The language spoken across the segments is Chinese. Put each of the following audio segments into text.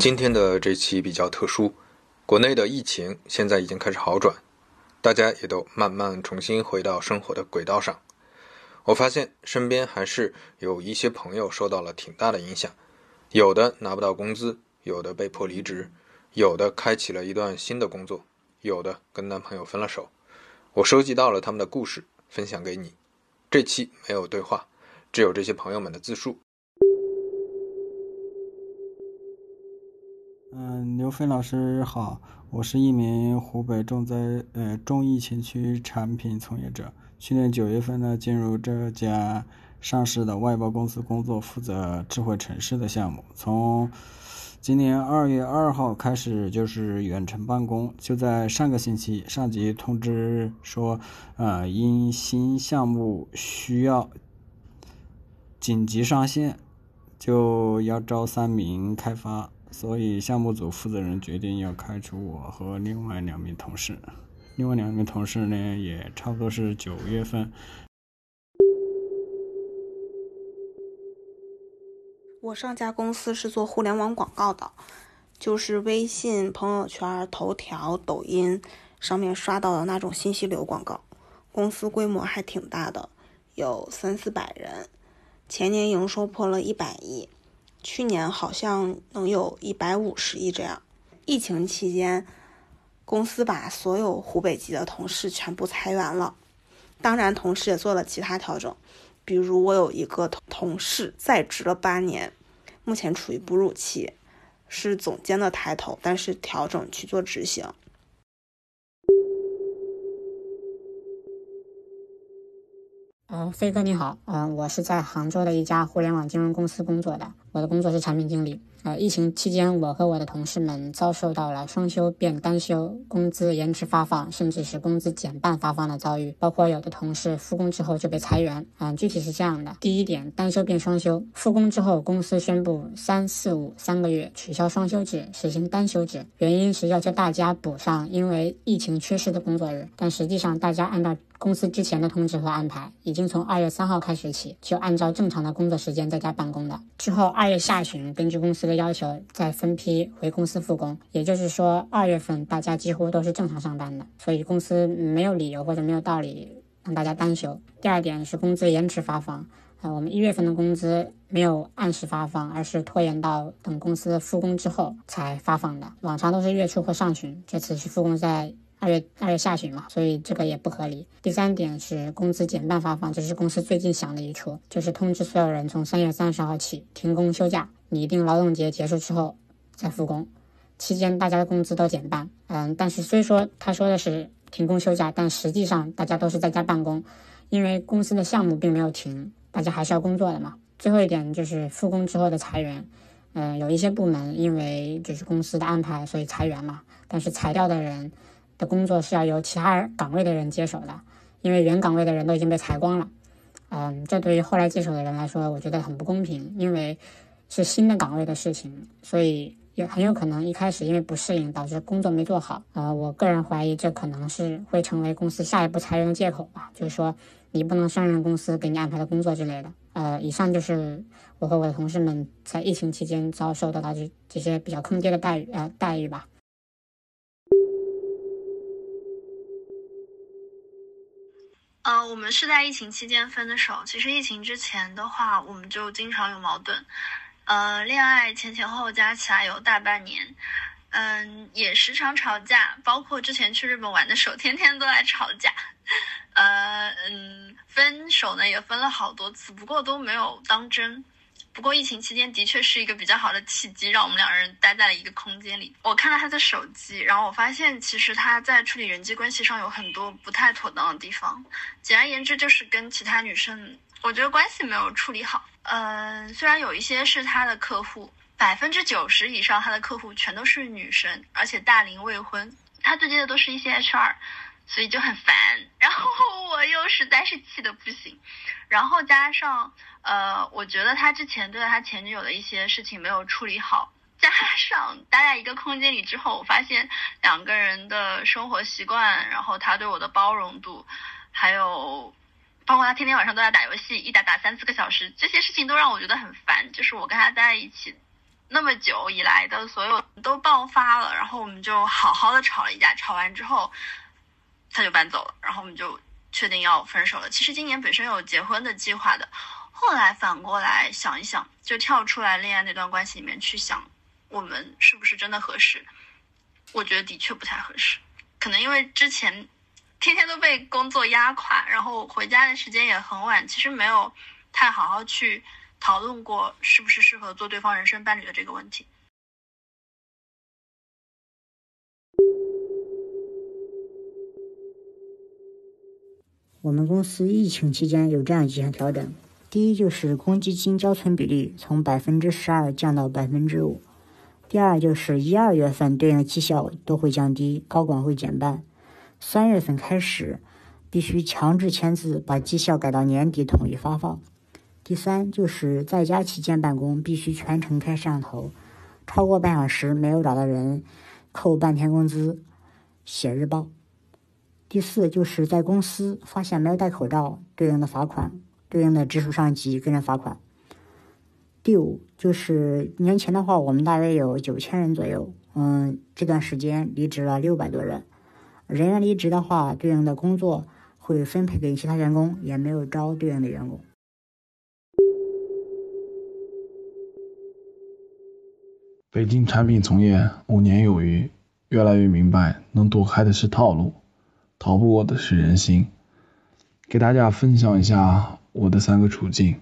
今天的这期比较特殊，国内的疫情现在已经开始好转，大家也都慢慢重新回到生活的轨道上。我发现身边还是有一些朋友受到了挺大的影响，有的拿不到工资，有的被迫离职，有的开启了一段新的工作，有的跟男朋友分了手。我收集到了他们的故事，分享给你。这期没有对话，只有这些朋友们的自述。嗯，刘飞老师好，我是一名湖北重灾呃重疫情区产品从业者。去年九月份呢，进入这家上市的外包公司工作，负责智慧城市的项目。从今年二月二号开始就是远程办公，就在上个星期，上级通知说，呃，因新项目需要紧急上线，就要招三名开发，所以项目组负责人决定要开除我和另外两名同事。另外两名同事呢，也差不多是九月份。我上家公司是做互联网广告的，就是微信朋友圈、头条、抖音上面刷到的那种信息流广告。公司规模还挺大的，有三四百人，前年营收破了一百亿，去年好像能有一百五十亿这样。疫情期间，公司把所有湖北籍的同事全部裁员了，当然同时也做了其他调整。比如我有一个同同事在职了八年，目前处于哺乳期，是总监的抬头，但是调整去做执行。呃，飞哥你好，嗯，我是在杭州的一家互联网金融公司工作的，我的工作是产品经理。呃，疫情期间，我和我的同事们遭受到了双休变单休、工资延迟发放，甚至是工资减半发放的遭遇。包括有的同事复工之后就被裁员。嗯，具体是这样的：第一点，单休变双休，复工之后，公司宣布三四五三个月取消双休制，实行单休制，原因是要求大家补上因为疫情缺失的工作日。但实际上，大家按照公司之前的通知和安排，已经从二月三号开始起，就按照正常的工作时间在家办公了。之后二月下旬，根据公司的要求，再分批回公司复工。也就是说，二月份大家几乎都是正常上班的，所以公司没有理由或者没有道理让大家单休。第二点是工资延迟发放，啊，我们一月份的工资没有按时发放，而是拖延到等公司复工之后才发放的。往常都是月初或上旬，这次是复工在。二月二月下旬嘛，所以这个也不合理。第三点是工资减半发放，这是公司最近想的一出，就是通知所有人从三月三十号起停工休假，拟定劳动节结束之后再复工，期间大家的工资都减半。嗯，但是虽说他说的是停工休假，但实际上大家都是在家办公，因为公司的项目并没有停，大家还是要工作的嘛。最后一点就是复工之后的裁员，嗯，有一些部门因为就是公司的安排，所以裁员嘛，但是裁掉的人。的工作是要由其他岗位的人接手的，因为原岗位的人都已经被裁光了。嗯，这对于后来接手的人来说，我觉得很不公平，因为是新的岗位的事情，所以也很有可能一开始因为不适应导致工作没做好。呃，我个人怀疑这可能是会成为公司下一步裁员的借口吧，就是说你不能胜任公司给你安排的工作之类的。呃，以上就是我和我的同事们在疫情期间遭受到的这这些比较坑爹的待遇呃待遇吧。呃，我们是在疫情期间分的手。其实疫情之前的话，我们就经常有矛盾。呃，恋爱前前后后加起来有大半年，嗯，也时常吵架。包括之前去日本玩的时候，天天都在吵架。呃，嗯，分手呢也分了好多次，不过都没有当真。不过疫情期间的确是一个比较好的契机，让我们两个人待在了一个空间里。我看了他的手机，然后我发现其实他在处理人际关系上有很多不太妥当的地方。简而言之，就是跟其他女生，我觉得关系没有处理好。嗯，虽然有一些是他的客户，百分之九十以上他的客户全都是女生，而且大龄未婚。他对接的都是一些 HR。所以就很烦，然后 我又实在是气得不行，然后加上呃，我觉得他之前对他前女友的一些事情没有处理好，加上待在一个空间里之后，我发现两个人的生活习惯，然后他对我的包容度，还有包括他天天晚上都在打游戏，一打打三四个小时，这些事情都让我觉得很烦。就是我跟他待在一起，那么久以来的所有都爆发了，然后我们就好好的吵了一架，吵完之后他就搬走了，然后我们就确定要分手了。其实今年本身有结婚的计划的，后来反过来想一想，就跳出来恋爱那段关系里面去想，我们是不是真的合适？我觉得的确不太合适，可能因为之前天天都被工作压垮，然后回家的时间也很晚，其实没有太好好去。讨论过是不是适合做对方人生伴侣的这个问题。我们公司疫情期间有这样几项调整：第一，就是公积金交存比例从百分之十二降到百分之五；第二，就是一二月份对应的绩效都会降低，高管会减半；三月份开始必须强制签字，把绩效改到年底统一发放。第三就是在家期间办公必须全程开摄像头，超过半小时没有找到人，扣半天工资，写日报。第四就是在公司发现没有戴口罩，对应的罚款，对应的直属上级跟着罚款。第五就是年前的话，我们大约有九千人左右，嗯，这段时间离职了六百多人，人员离职的话，对应的工作会分配给其他员工，也没有招对应的员工。北京产品从业五年有余，越来越明白，能躲开的是套路，逃不过的是人心。给大家分享一下我的三个处境，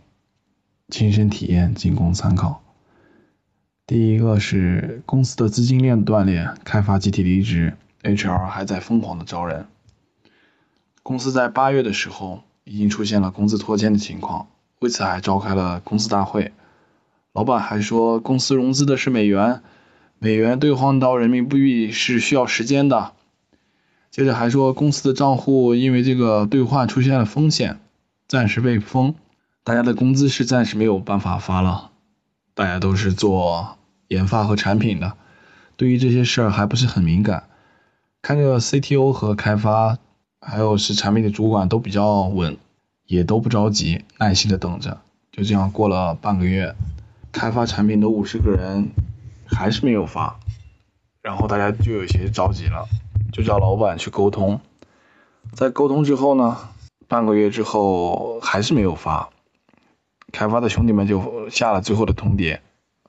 亲身体验仅供参考。第一个是公司的资金链断裂，开发集体离职，HR 还在疯狂的招人。公司在八月的时候已经出现了工资拖欠的情况，为此还召开了公司大会。老板还说，公司融资的是美元，美元兑换到人民币是需要时间的。接着还说，公司的账户因为这个兑换出现了风险，暂时被封，大家的工资是暂时没有办法发了。大家都是做研发和产品的，对于这些事儿还不是很敏感。看着 CTO 和开发，还有是产品的主管都比较稳，也都不着急，耐心的等着。就这样过了半个月。开发产品的五十个人还是没有发，然后大家就有些着急了，就叫老板去沟通。在沟通之后呢，半个月之后还是没有发，开发的兄弟们就下了最后的通牒，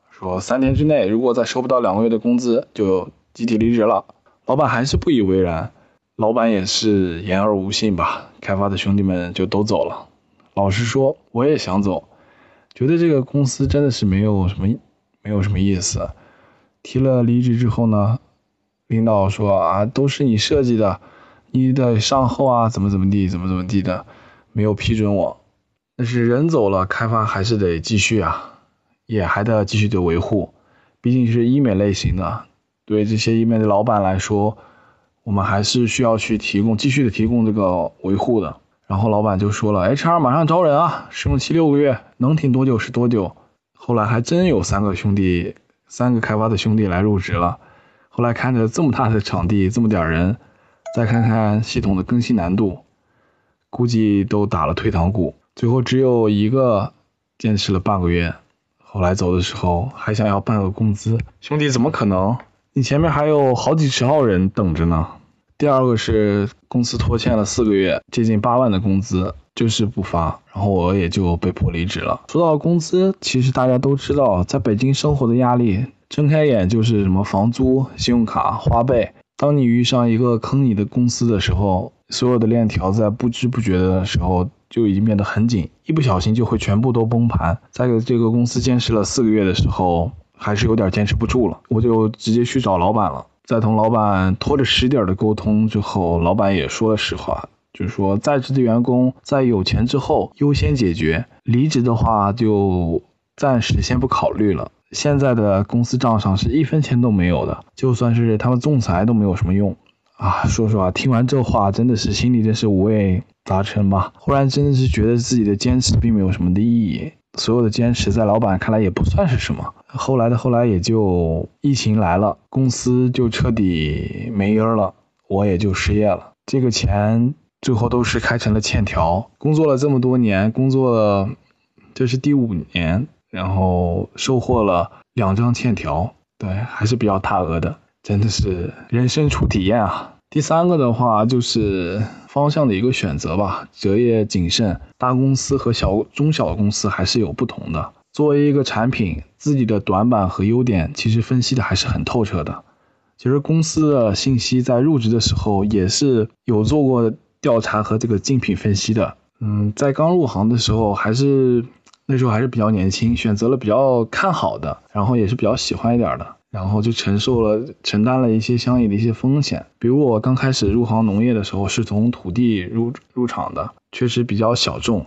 说三天之内如果再收不到两个月的工资，就集体离职了。老板还是不以为然，老板也是言而无信吧，开发的兄弟们就都走了。老实说，我也想走。觉得这个公司真的是没有什么，没有什么意思。提了离职之后呢，领导说啊，都是你设计的，你的上后啊，怎么怎么地，怎么怎么地的，没有批准我。但是人走了，开发还是得继续啊，也还得继续的维护，毕竟是医美类型的，对这些医美的老板来说，我们还是需要去提供继续的提供这个维护的。然后老板就说了，HR 马上招人啊，试用期六个月，能挺多久是多久。后来还真有三个兄弟，三个开发的兄弟来入职了。后来看着这么大的场地，这么点人，再看看系统的更新难度，估计都打了退堂鼓。最后只有一个坚持了半个月，后来走的时候还想要半个工资。兄弟，怎么可能？你前面还有好几十号人等着呢。第二个是公司拖欠了四个月，接近八万的工资，就是不发，然后我也就被迫离职了。说到工资，其实大家都知道，在北京生活的压力，睁开眼就是什么房租、信用卡、花呗。当你遇上一个坑你的公司的时候，所有的链条在不知不觉的时候就已经变得很紧，一不小心就会全部都崩盘。在这个公司坚持了四个月的时候，还是有点坚持不住了，我就直接去找老板了。在同老板拖着实底的沟通之后，老板也说了实话，就是说在职的员工在有钱之后优先解决，离职的话就暂时先不考虑了。现在的公司账上是一分钱都没有的，就算是他们仲裁都没有什么用啊！说实话，听完这话真的是心里真是五味杂陈吧。忽然真的是觉得自己的坚持并没有什么的意义。所有的坚持在老板看来也不算是什么。后来的后来也就疫情来了，公司就彻底没音儿了，我也就失业了。这个钱最后都是开成了欠条。工作了这么多年，工作了这是第五年，然后收获了两张欠条，对，还是比较大额的，真的是人生初体验啊。第三个的话就是方向的一个选择吧，择业谨慎，大公司和小中小公司还是有不同的。作为一个产品，自己的短板和优点其实分析的还是很透彻的。其实公司的信息在入职的时候也是有做过调查和这个竞品分析的。嗯，在刚入行的时候还是那时候还是比较年轻，选择了比较看好的，然后也是比较喜欢一点的。然后就承受了、承担了一些相应的一些风险，比如我刚开始入行农业的时候，是从土地入入场的，确实比较小众，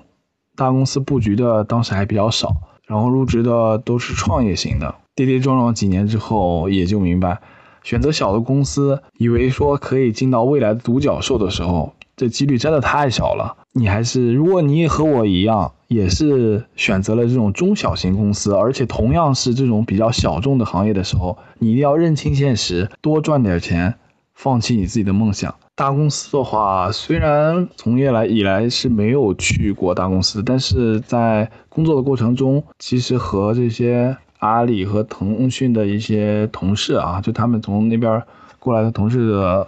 大公司布局的当时还比较少，然后入职的都是创业型的，跌跌撞撞几年之后，也就明白，选择小的公司，以为说可以进到未来的独角兽的时候。这几率真的太小了，你还是如果你也和我一样，也是选择了这种中小型公司，而且同样是这种比较小众的行业的时候，你一定要认清现实，多赚点钱，放弃你自己的梦想。大公司的话，虽然从业来以来是没有去过大公司，但是在工作的过程中，其实和这些阿里和腾讯的一些同事啊，就他们从那边过来的同事的。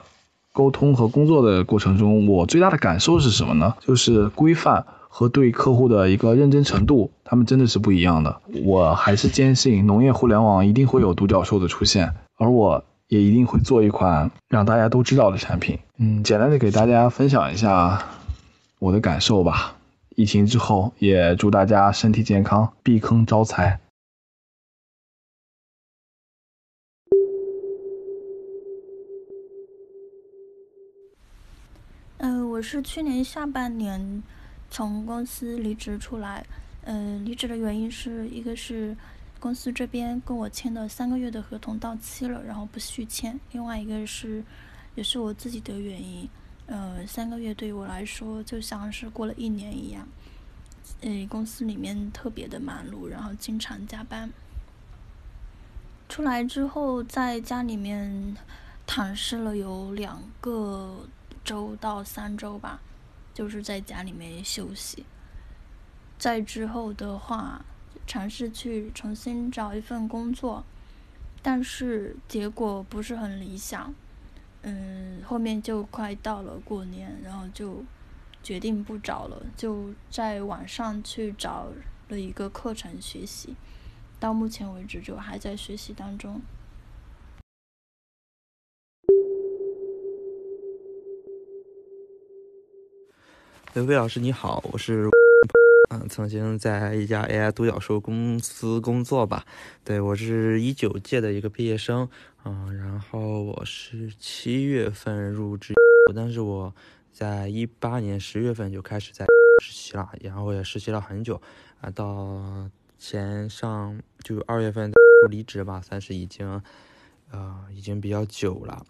沟通和工作的过程中，我最大的感受是什么呢？就是规范和对客户的一个认真程度，他们真的是不一样的。我还是坚信农业互联网一定会有独角兽的出现，而我也一定会做一款让大家都知道的产品。嗯，简单的给大家分享一下我的感受吧。疫情之后，也祝大家身体健康，避坑招财。嗯我是去年下半年从公司离职出来，嗯，离职的原因是一个是公司这边跟我签的三个月的合同到期了，然后不续签；另外一个是也是我自己的原因，呃，三个月对于我来说就像是过了一年一样，呃，公司里面特别的忙碌，然后经常加班。出来之后在家里面躺尸了有两个。周到三周吧，就是在家里面休息。再之后的话，尝试去重新找一份工作，但是结果不是很理想。嗯，后面就快到了过年，然后就决定不找了，就在网上去找了一个课程学习。到目前为止，就还在学习当中。魏老师你好，我是嗯，曾经在一家 AI 独角兽公司工作吧。对我是一九届的一个毕业生，嗯，然后我是七月份入职，但是我在一八年十月份就开始在实习了，然后也实习了很久啊，到前上就二月份离职吧，算是已经呃已经比较久了。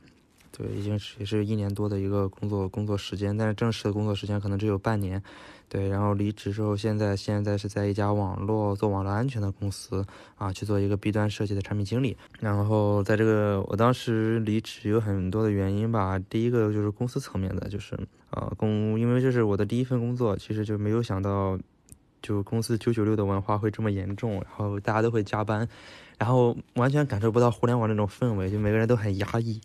对，已经是也是一年多的一个工作工作时间，但是正式的工作时间可能只有半年。对，然后离职之后，现在现在是在一家网络做网络安全的公司啊，去做一个 B 端设计的产品经理。然后在这个我当时离职有很多的原因吧，第一个就是公司层面的，就是呃公，因为这是我的第一份工作，其实就没有想到，就公司九九六的文化会这么严重，然后大家都会加班，然后完全感受不到互联网那种氛围，就每个人都很压抑。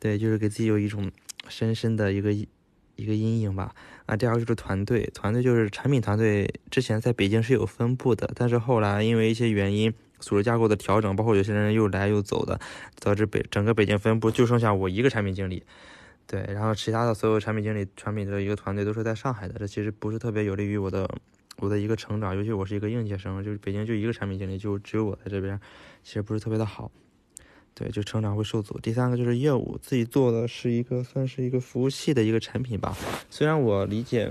对，就是给自己有一种深深的一个一个阴影吧。啊，第二个就是团队，团队就是产品团队，之前在北京是有分布的，但是后来因为一些原因，组织架构的调整，包括有些人又来又走的，导致北整个北京分部就剩下我一个产品经理。对，然后其他的所有产品经理、产品的一个团队都是在上海的，这其实不是特别有利于我的我的一个成长，尤其我是一个应届生，就是北京就一个产品经理，就只有我在这边，其实不是特别的好。对，就成长会受阻。第三个就是业务，自己做的是一个算是一个服务器的一个产品吧。虽然我理解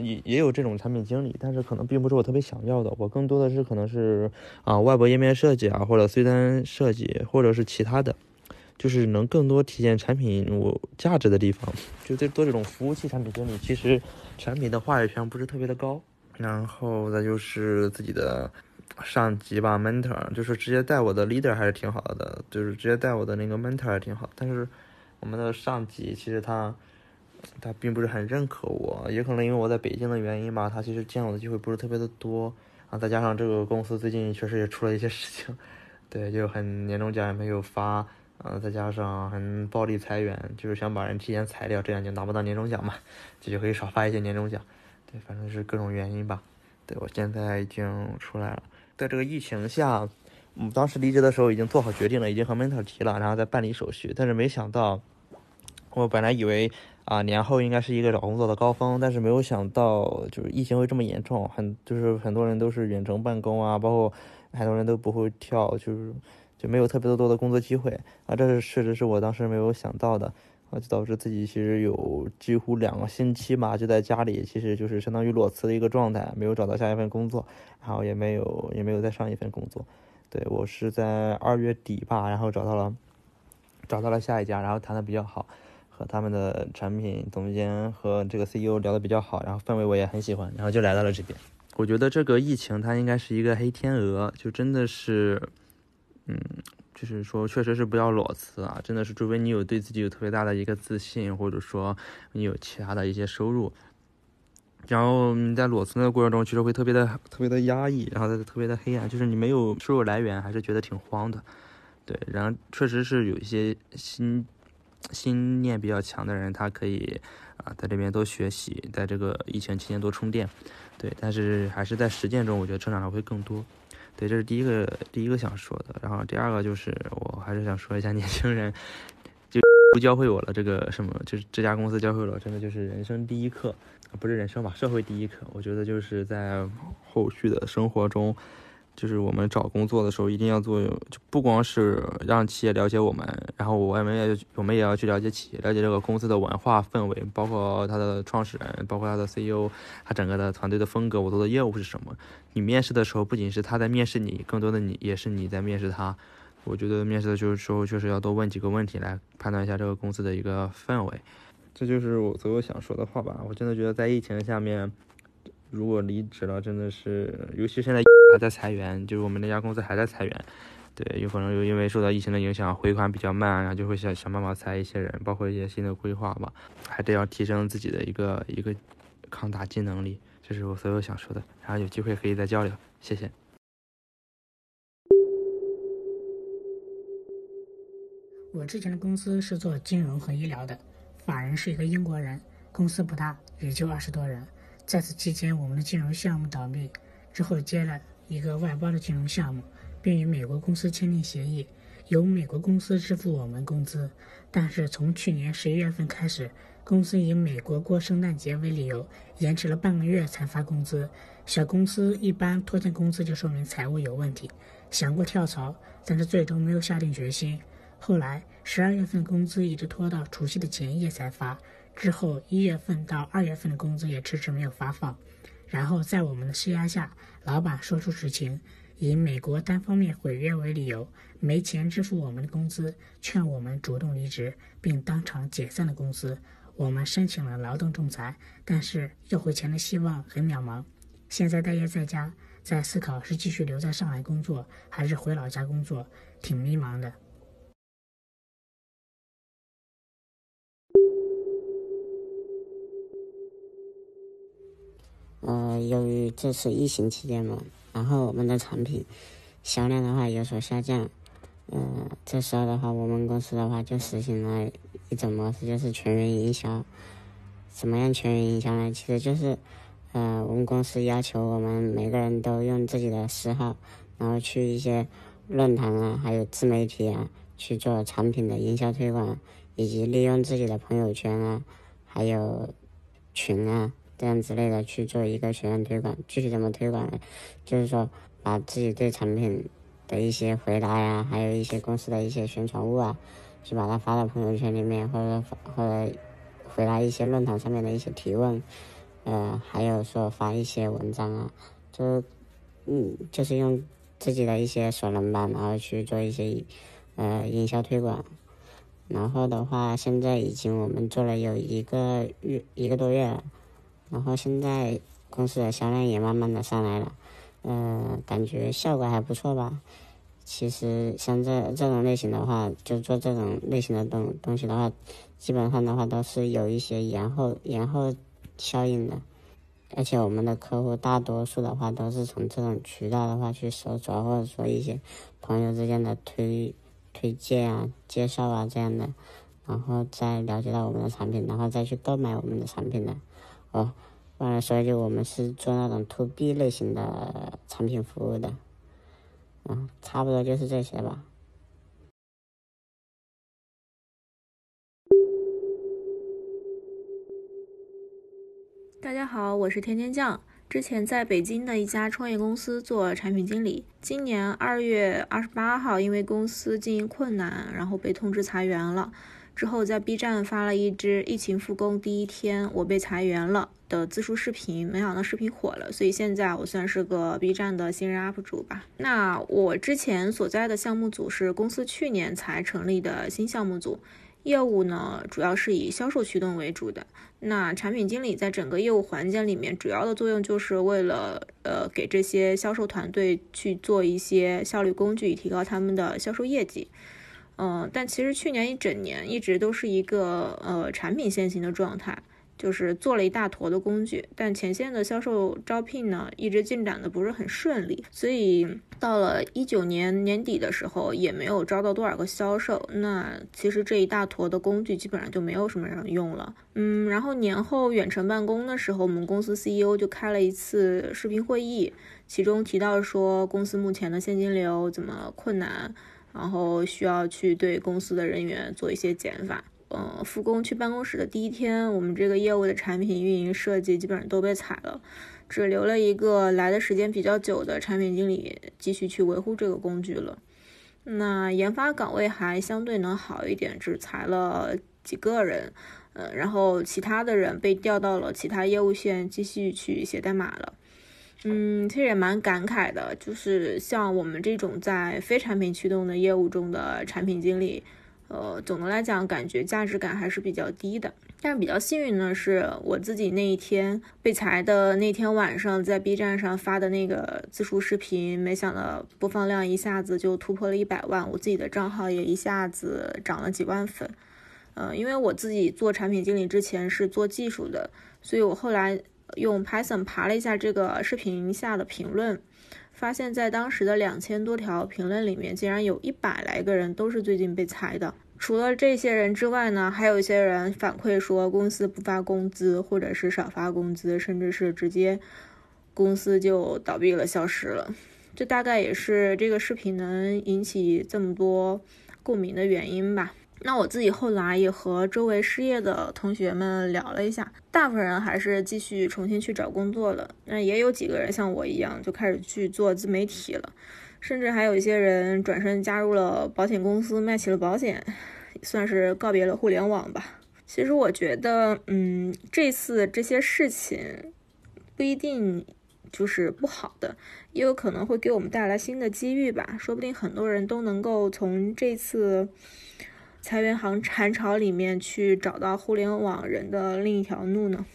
也也有这种产品经理，但是可能并不是我特别想要的。我更多的是可能是啊外部页面设计啊，或者 C 端设计，或者是其他的，就是能更多体现产品我价值的地方。就做这种服务器产品经理，其实产品的话语权不是特别的高。然后再就是自己的。上级吧，mentor 就是直接带我的 leader 还是挺好的，就是直接带我的那个 mentor 还挺好。但是我们的上级其实他他并不是很认可我，也可能因为我在北京的原因吧，他其实见我的机会不是特别的多啊。再加上这个公司最近确实也出了一些事情，对，就很年终奖也没有发，嗯，再加上很暴力裁员，就是想把人提前裁掉，这样就拿不到年终奖嘛，这就可以少发一些年终奖。对，反正是各种原因吧。对我现在已经出来了，在这个疫情下，嗯，当时离职的时候已经做好决定了，已经和 mentor 提了，然后再办理手续，但是没想到，我本来以为。啊，年后应该是一个找工作的高峰，但是没有想到就是疫情会这么严重，很就是很多人都是远程办公啊，包括很多人都不会跳，就是就没有特别多的工作机会啊，这是确实是我当时没有想到的啊，就导致自己其实有几乎两个星期吧，就在家里，其实就是相当于裸辞的一个状态，没有找到下一份工作，然后也没有也没有再上一份工作，对我是在二月底吧，然后找到了找到了下一家，然后谈的比较好。和他们的产品总监和这个 CEO 聊的比较好，然后氛围我也很喜欢，然后就来到了这边。我觉得这个疫情它应该是一个黑天鹅，就真的是，嗯，就是说确实是不要裸辞啊，真的是除非你有对自己有特别大的一个自信，或者说你有其他的一些收入，然后你在裸辞的过程中其实会特别的特别的压抑，然后特别的黑暗，就是你没有收入来源，还是觉得挺慌的。对，然后确实是有一些心。心念比较强的人，他可以啊，在这边多学习，在这个疫情期间多充电，对。但是还是在实践中，我觉得成长的会更多。对，这是第一个第一个想说的。然后第二个就是，我还是想说一下年轻人，就教会我了这个什么，就是这家公司教会了，真的就是人生第一课，不是人生吧，社会第一课。我觉得就是在后续的生活中。就是我们找工作的时候，一定要做，就不光是让企业了解我们，然后我们也我们也要去了解企业，了解这个公司的文化氛围，包括他的创始人，包括他的 CEO，他整个的团队的风格，我做的业务是什么。你面试的时候，不仅是他在面试你，更多的你也是你在面试他。我觉得面试的时候确实要多问几个问题，来判断一下这个公司的一个氛围。这就是我所有想说的话吧。我真的觉得在疫情下面。如果离职了，真的是，尤其现在还在裁员，就是我们那家公司还在裁员，对，有可能又因为受到疫情的影响，回款比较慢，然后就会想想办法裁一些人，包括一些新的规划吧，还得要提升自己的一个一个抗打击能力，这是我所有想说的，然后有机会可以再交流，谢谢。我之前的公司是做金融和医疗的，法人是一个英国人，公司不大，也就二十多人。在此期间，我们的金融项目倒闭，之后接了一个外包的金融项目，并与美国公司签订协议，由美国公司支付我们工资。但是从去年十一月份开始，公司以美国过圣诞节为理由，延迟了半个月才发工资。小公司一般拖欠工资就说明财务有问题。想过跳槽，但是最终没有下定决心。后来十二月份工资一直拖到除夕的前夜才发。之后一月份到二月份的工资也迟迟没有发放，然后在我们的施压下，老板说出实情，以美国单方面毁约为理由，没钱支付我们的工资，劝我们主动离职，并当场解散了公司。我们申请了劳动仲裁，但是要回钱的希望很渺茫。现在待业在家，在思考是继续留在上海工作，还是回老家工作，挺迷茫的。由于这次疫情期间嘛，然后我们的产品销量的话有所下降，呃，这时候的话，我们公司的话就实行了一种模式，就是全员营销。怎么样全员营销呢？其实就是，呃，我们公司要求我们每个人都用自己的私号，然后去一些论坛啊，还有自媒体啊去做产品的营销推广，以及利用自己的朋友圈啊，还有群啊。这样之类的去做一个全员推广，具体怎么推广呢？就是说把自己对产品的一些回答呀，还有一些公司的一些宣传物啊，去把它发到朋友圈里面，或者或者回答一些论坛上面的一些提问，呃，还有说发一些文章啊，就嗯，就是用自己的一些所能吧，然后去做一些呃营销推广。然后的话，现在已经我们做了有一个月一个多月了。然后现在公司的销量也慢慢的上来了，嗯，感觉效果还不错吧。其实像这这种类型的话，就做这种类型的东东西的话，基本上的话都是有一些延后延后效应的。而且我们的客户大多数的话都是从这种渠道的话去搜索，或者说一些朋友之间的推推荐啊、介绍啊这样的，然后再了解到我们的产品，然后再去购买我们的产品的。哦，完了，所以就我们是做那种 to B 类型的产品服务的。嗯，差不多就是这些吧。大家好，我是甜甜酱。之前在北京的一家创业公司做产品经理。今年二月二十八号，因为公司经营困难，然后被通知裁员了。之后在 B 站发了一支疫情复工第一天我被裁员了的自述视频，没想到视频火了，所以现在我算是个 B 站的新人 UP 主吧。那我之前所在的项目组是公司去年才成立的新项目组。业务呢，主要是以销售驱动为主的。那产品经理在整个业务环节里面，主要的作用就是为了呃给这些销售团队去做一些效率工具，提高他们的销售业绩。嗯，但其实去年一整年一直都是一个呃产品先行的状态。就是做了一大坨的工具，但前线的销售招聘呢，一直进展的不是很顺利，所以到了一九年年底的时候，也没有招到多少个销售。那其实这一大坨的工具基本上就没有什么人用了。嗯，然后年后远程办公的时候，我们公司 CEO 就开了一次视频会议，其中提到说公司目前的现金流怎么困难，然后需要去对公司的人员做一些减法。嗯，复工去办公室的第一天，我们这个业务的产品运营设计基本上都被裁了，只留了一个来的时间比较久的产品经理继续去维护这个工具了。那研发岗位还相对能好一点，只裁了几个人，呃，然后其他的人被调到了其他业务线继续去写代码了。嗯，其实也蛮感慨的，就是像我们这种在非产品驱动的业务中的产品经理。呃，总的来讲，感觉价值感还是比较低的。但是比较幸运的是，我自己那一天被裁的那天晚上，在 B 站上发的那个自述视频，没想到播放量一下子就突破了一百万，我自己的账号也一下子涨了几万粉。呃，因为我自己做产品经理之前是做技术的，所以我后来用 Python 爬了一下这个视频下的评论。发现，在当时的两千多条评论里面，竟然有一百来个人都是最近被裁的。除了这些人之外呢，还有一些人反馈说公司不发工资，或者是少发工资，甚至是直接公司就倒闭了、消失了。这大概也是这个视频能引起这么多共鸣的原因吧。那我自己后来也和周围失业的同学们聊了一下，大部分人还是继续重新去找工作了。那也有几个人像我一样，就开始去做自媒体了，甚至还有一些人转身加入了保险公司，卖起了保险，算是告别了互联网吧。其实我觉得，嗯，这次这些事情不一定就是不好的，也有可能会给我们带来新的机遇吧。说不定很多人都能够从这次。裁员行寒潮里面去找到互联网人的另一条路呢？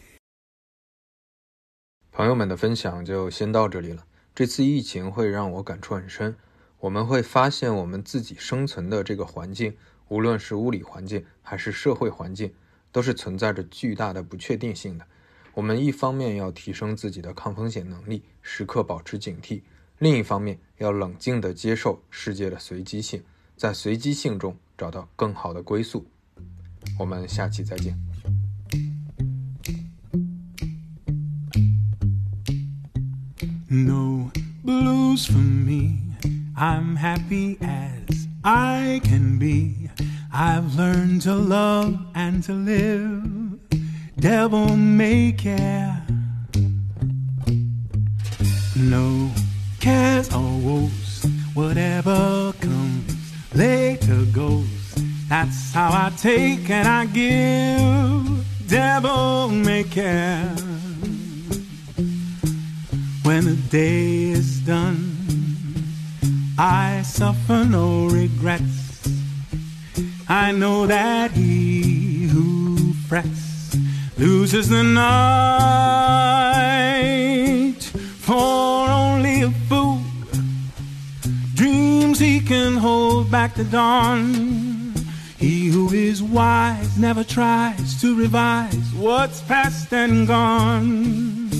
朋友们的分享就先到这里了。这次疫情会让我感触很深，我们会发现我们自己生存的这个环境，无论是物理环境还是社会环境，都是存在着巨大的不确定性的。我们一方面要提升自己的抗风险能力，时刻保持警惕；另一方面要冷静地接受世界的随机性，在随机性中。找到更好的归宿。我们下期再见。No blues for me. I'm happy as I can be. I've learned to love and to live. Devil may care. No cares or woes, whatever comes later goes. that's how I take and I give. Devil may care. When the day is done, I suffer no regrets. I know that he who frets loses the night. For only a fool dreams he can hold back the dawn. He who is wise never tries to revise what's past and gone.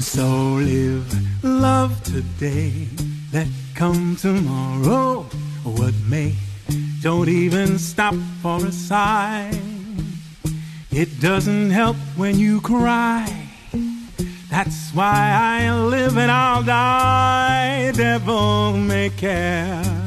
So live love today, let come tomorrow, what may. Don't even stop for a sigh. It doesn't help when you cry. That's why I live and I'll die. Devil may care